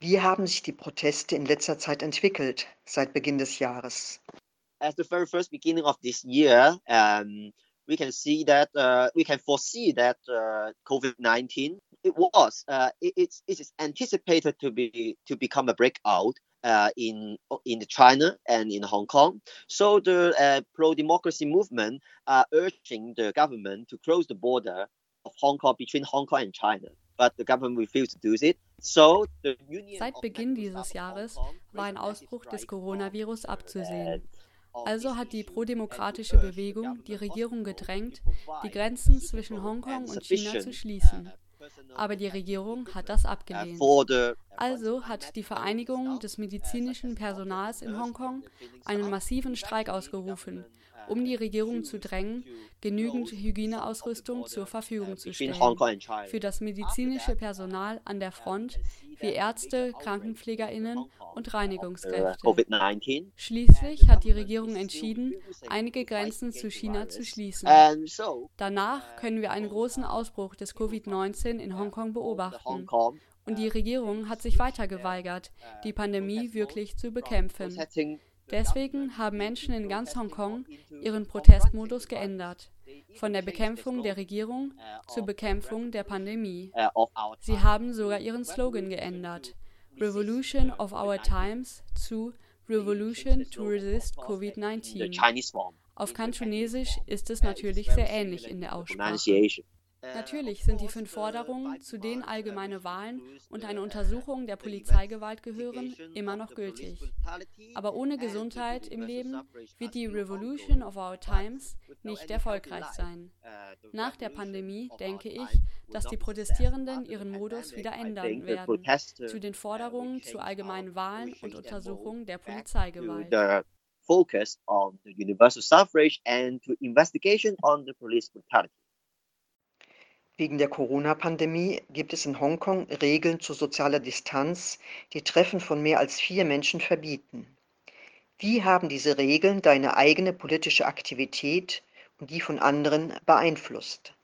Wie haben sich die Proteste in letzter Zeit entwickelt, seit Beginn des Jahres? At the very first beginning of this year, um, we can see that uh, we can foresee that uh, COVID-19 it was uh, it, it's it is anticipated to be to become a breakout uh, in in China and in Hong Kong. So the uh, pro-democracy movement are urging the government to close the border of Hong Kong between Hong Kong and China. Seit Beginn dieses Jahres war ein Ausbruch des Coronavirus abzusehen. Also hat die prodemokratische Bewegung die Regierung gedrängt, die Grenzen zwischen Hongkong und China zu schließen. Aber die Regierung hat das abgelehnt. Also hat die Vereinigung des medizinischen Personals in Hongkong einen massiven Streik ausgerufen, um die Regierung zu drängen, genügend Hygieneausrüstung zur Verfügung zu stellen für das medizinische Personal an der Front wie Ärzte, Krankenpflegerinnen und Reinigungskräfte. Schließlich hat die Regierung entschieden, einige Grenzen zu China zu schließen. Danach können wir einen großen Ausbruch des Covid-19 in Hongkong beobachten. Und die Regierung hat sich weiter geweigert, die Pandemie wirklich zu bekämpfen. Deswegen haben Menschen in ganz Hongkong ihren Protestmodus geändert. Von der Bekämpfung der Regierung zur Bekämpfung der Pandemie. Sie haben sogar ihren Slogan geändert. Revolution of Our Times zu Revolution to Resist COVID-19. Auf Kantonesisch ist es natürlich sehr ähnlich in der Aussprache. Natürlich sind die fünf Forderungen, zu denen allgemeine Wahlen und eine Untersuchung der Polizeigewalt gehören, immer noch gültig. Aber ohne Gesundheit im Leben wird die Revolution of Our Times nicht erfolgreich sein. Nach der Pandemie denke ich, dass die Protestierenden ihren Modus wieder ändern werden, zu den Forderungen zu allgemeinen Wahlen und Untersuchungen der Polizeigewalt. Focus on the universal suffrage and to investigation on the police brutality. Wegen der Corona-Pandemie gibt es in Hongkong Regeln zu sozialer Distanz, die Treffen von mehr als vier Menschen verbieten. Wie haben diese Regeln deine eigene politische Aktivität und die von anderen beeinflusst?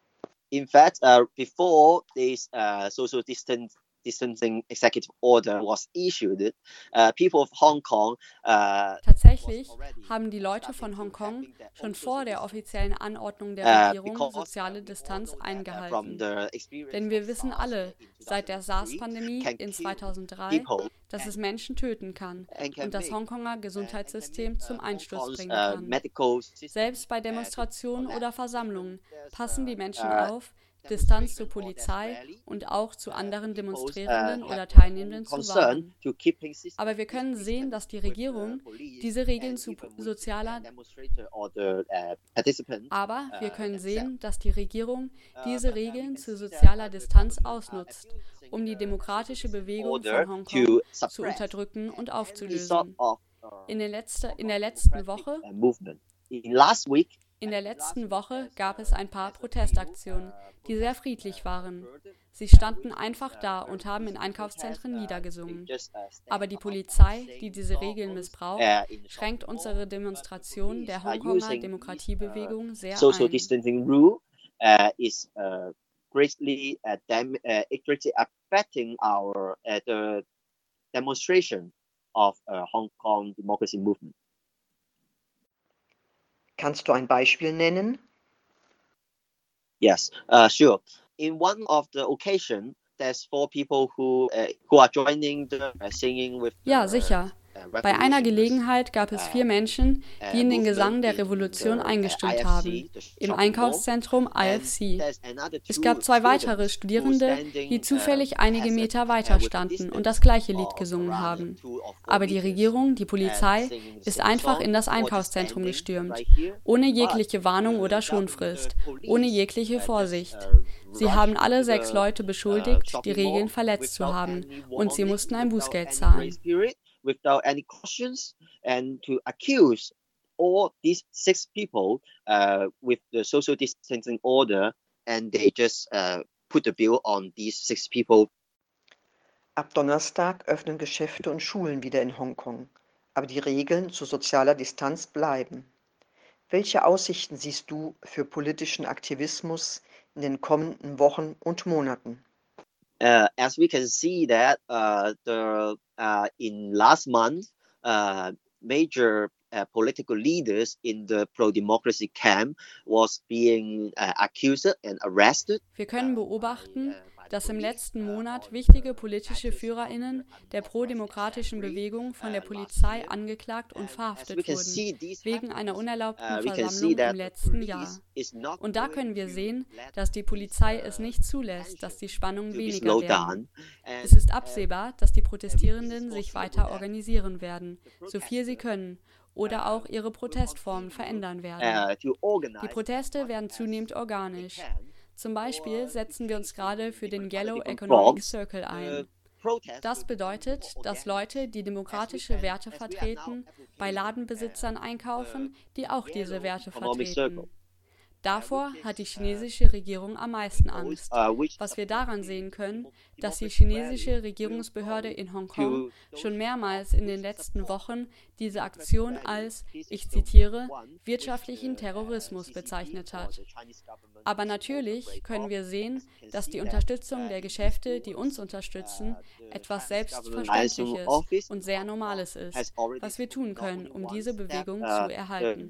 In fact, uh, before this uh, social distance distancing executive order was issued, uh, people of Hong Kong uh, Tatsächlich haben die Leute von Hongkong schon vor der offiziellen Anordnung der uh, Regierung soziale Distanz eingehalten. Denn wir wissen alle seit der SARS-Pandemie in 2003, dass es Menschen töten kann und das Hongkonger Gesundheitssystem zum Einsturz bringen kann. Selbst bei Demonstrationen oder Versammlungen passen die Menschen auf, Distanz zur Polizei und auch zu anderen Demonstrierenden oder Teilnehmenden zu wahren. Aber wir können sehen, dass die Regierung diese Regeln zu sozialer aber wir können sehen, dass die Regierung diese Regeln zu sozialer Distanz ausnutzt, um die demokratische Bewegung von Hongkong zu unterdrücken und aufzulösen. In, der letzte, in der letzten Woche in der letzten Woche gab es ein paar Protestaktionen, die sehr friedlich waren. Sie standen einfach da und haben in Einkaufszentren niedergesungen. Aber die Polizei, die diese Regeln missbraucht, schränkt unsere Demonstration der Hongkonger Demokratiebewegung sehr ein. Uh, uh, greatly uh, dam uh, greatly affecting our uh, the demonstration of uh, Hong Kong democracy movement. Kannst du ein Beispiel nennen? Yes, uh, sure. In one of the occasion, there's four people who uh, who are joining the uh, singing with. Ja, sicher. Bei einer Gelegenheit gab es vier Menschen, die in den Gesang der Revolution eingestimmt haben, im Einkaufszentrum IFC. Es gab zwei weitere Studierende, die zufällig einige Meter weiter standen und das gleiche Lied gesungen haben. Aber die Regierung, die Polizei, ist einfach in das Einkaufszentrum gestürmt, ohne jegliche Warnung oder Schonfrist, ohne jegliche Vorsicht. Sie haben alle sechs Leute beschuldigt, die Regeln verletzt zu haben, und sie mussten ein Bußgeld zahlen without any cautions and to accuse all these six people uh, with the social distancing order and they just uh, put the bill on these six people. Ab Donnerstag öffnen Geschäfte und Schulen wieder in Hongkong, aber die Regeln zu sozialer Distanz bleiben. Welche Aussichten siehst du für politischen Aktivismus in den kommenden Wochen und Monaten? Uh, as we can see that uh, the uh, in last month, uh, major uh, political leaders in the pro-democracy camp was being uh, accused and arrested. Wir können beobachten, dass im letzten Monat wichtige politische Führerinnen der prodemokratischen Bewegung von der Polizei angeklagt und verhaftet wurden, wegen einer unerlaubten Versammlung im letzten Jahr. Und da können wir sehen, dass die Polizei es nicht zulässt, dass die Spannungen weniger werden. Es ist absehbar, dass die Protestierenden sich weiter organisieren werden, so viel sie können oder auch ihre Protestformen verändern werden. Die Proteste werden zunehmend organisch. Zum Beispiel setzen wir uns gerade für den Yellow Economic Circle ein. Das bedeutet, dass Leute, die demokratische Werte vertreten, bei Ladenbesitzern einkaufen, die auch diese Werte vertreten. Davor hat die chinesische Regierung am meisten Angst, was wir daran sehen können, dass die chinesische Regierungsbehörde in Hongkong schon mehrmals in den letzten Wochen diese Aktion als, ich zitiere, wirtschaftlichen Terrorismus bezeichnet hat. Aber natürlich können wir sehen, dass die Unterstützung der Geschäfte, die uns unterstützen, etwas Selbstverständliches und sehr Normales ist, was wir tun können, um diese Bewegung zu erhalten.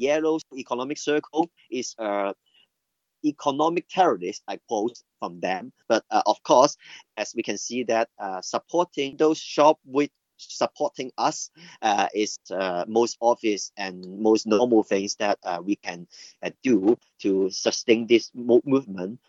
Economic terrorists, I quote from them. But uh, of course, as we can see that uh, supporting those shop with supporting us uh, is uh, most obvious and most normal things that uh, we can uh, do to sustain this mo movement